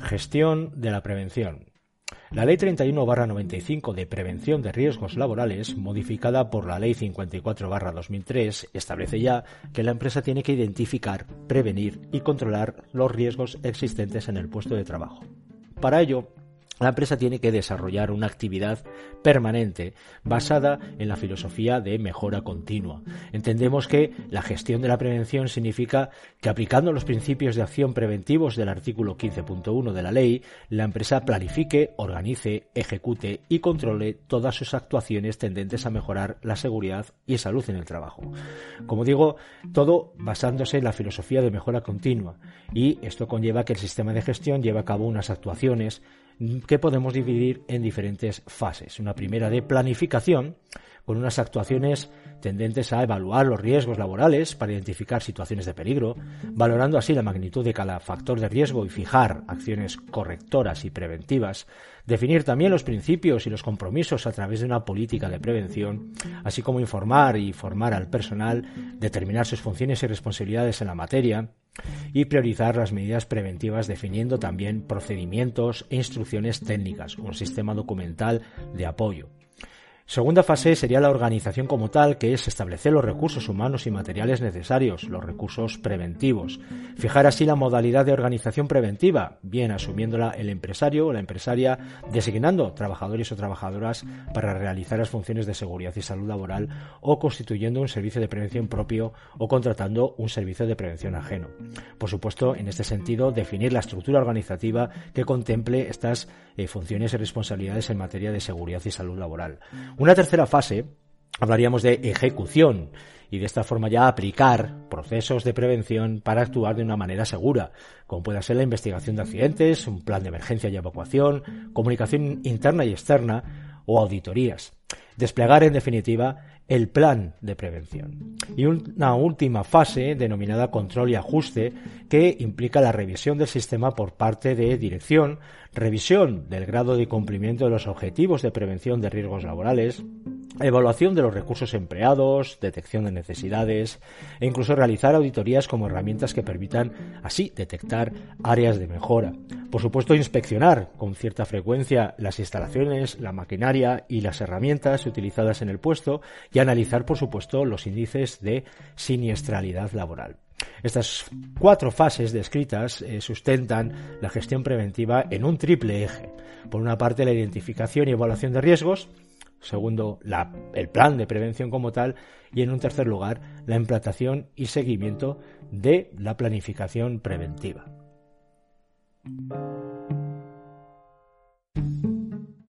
Gestión de la prevención. La Ley 31-95 de Prevención de Riesgos Laborales, modificada por la Ley 54-2003, establece ya que la empresa tiene que identificar, prevenir y controlar los riesgos existentes en el puesto de trabajo. Para ello, la empresa tiene que desarrollar una actividad permanente basada en la filosofía de mejora continua. Entendemos que la gestión de la prevención significa que aplicando los principios de acción preventivos del artículo 15.1 de la ley, la empresa planifique, organice, ejecute y controle todas sus actuaciones tendentes a mejorar la seguridad y salud en el trabajo. Como digo, todo basándose en la filosofía de mejora continua y esto conlleva que el sistema de gestión lleve a cabo unas actuaciones que podemos dividir en diferentes fases. Una primera de planificación, con unas actuaciones tendentes a evaluar los riesgos laborales para identificar situaciones de peligro, valorando así la magnitud de cada factor de riesgo y fijar acciones correctoras y preventivas, definir también los principios y los compromisos a través de una política de prevención, así como informar y formar al personal, determinar sus funciones y responsabilidades en la materia, y priorizar las medidas preventivas definiendo también procedimientos e instrucciones técnicas, un sistema documental de apoyo. Segunda fase sería la organización como tal, que es establecer los recursos humanos y materiales necesarios, los recursos preventivos. Fijar así la modalidad de organización preventiva, bien asumiéndola el empresario o la empresaria, designando trabajadores o trabajadoras para realizar las funciones de seguridad y salud laboral o constituyendo un servicio de prevención propio o contratando un servicio de prevención ajeno. Por supuesto, en este sentido, definir la estructura organizativa que contemple estas eh, funciones y responsabilidades en materia de seguridad y salud laboral. Una tercera fase hablaríamos de ejecución y de esta forma ya aplicar procesos de prevención para actuar de una manera segura, como puede ser la investigación de accidentes, un plan de emergencia y evacuación, comunicación interna y externa o auditorías. Desplegar, en definitiva, el plan de prevención. Y una última fase denominada control y ajuste que implica la revisión del sistema por parte de dirección, revisión del grado de cumplimiento de los objetivos de prevención de riesgos laborales, evaluación de los recursos empleados, detección de necesidades e incluso realizar auditorías como herramientas que permitan así detectar áreas de mejora. Por supuesto, inspeccionar con cierta frecuencia las instalaciones, la maquinaria y las herramientas utilizadas en el puesto y analizar, por supuesto, los índices de siniestralidad laboral. Estas cuatro fases descritas eh, sustentan la gestión preventiva en un triple eje. Por una parte, la identificación y evaluación de riesgos, segundo, el plan de prevención como tal, y en un tercer lugar, la implantación y seguimiento de la planificación preventiva.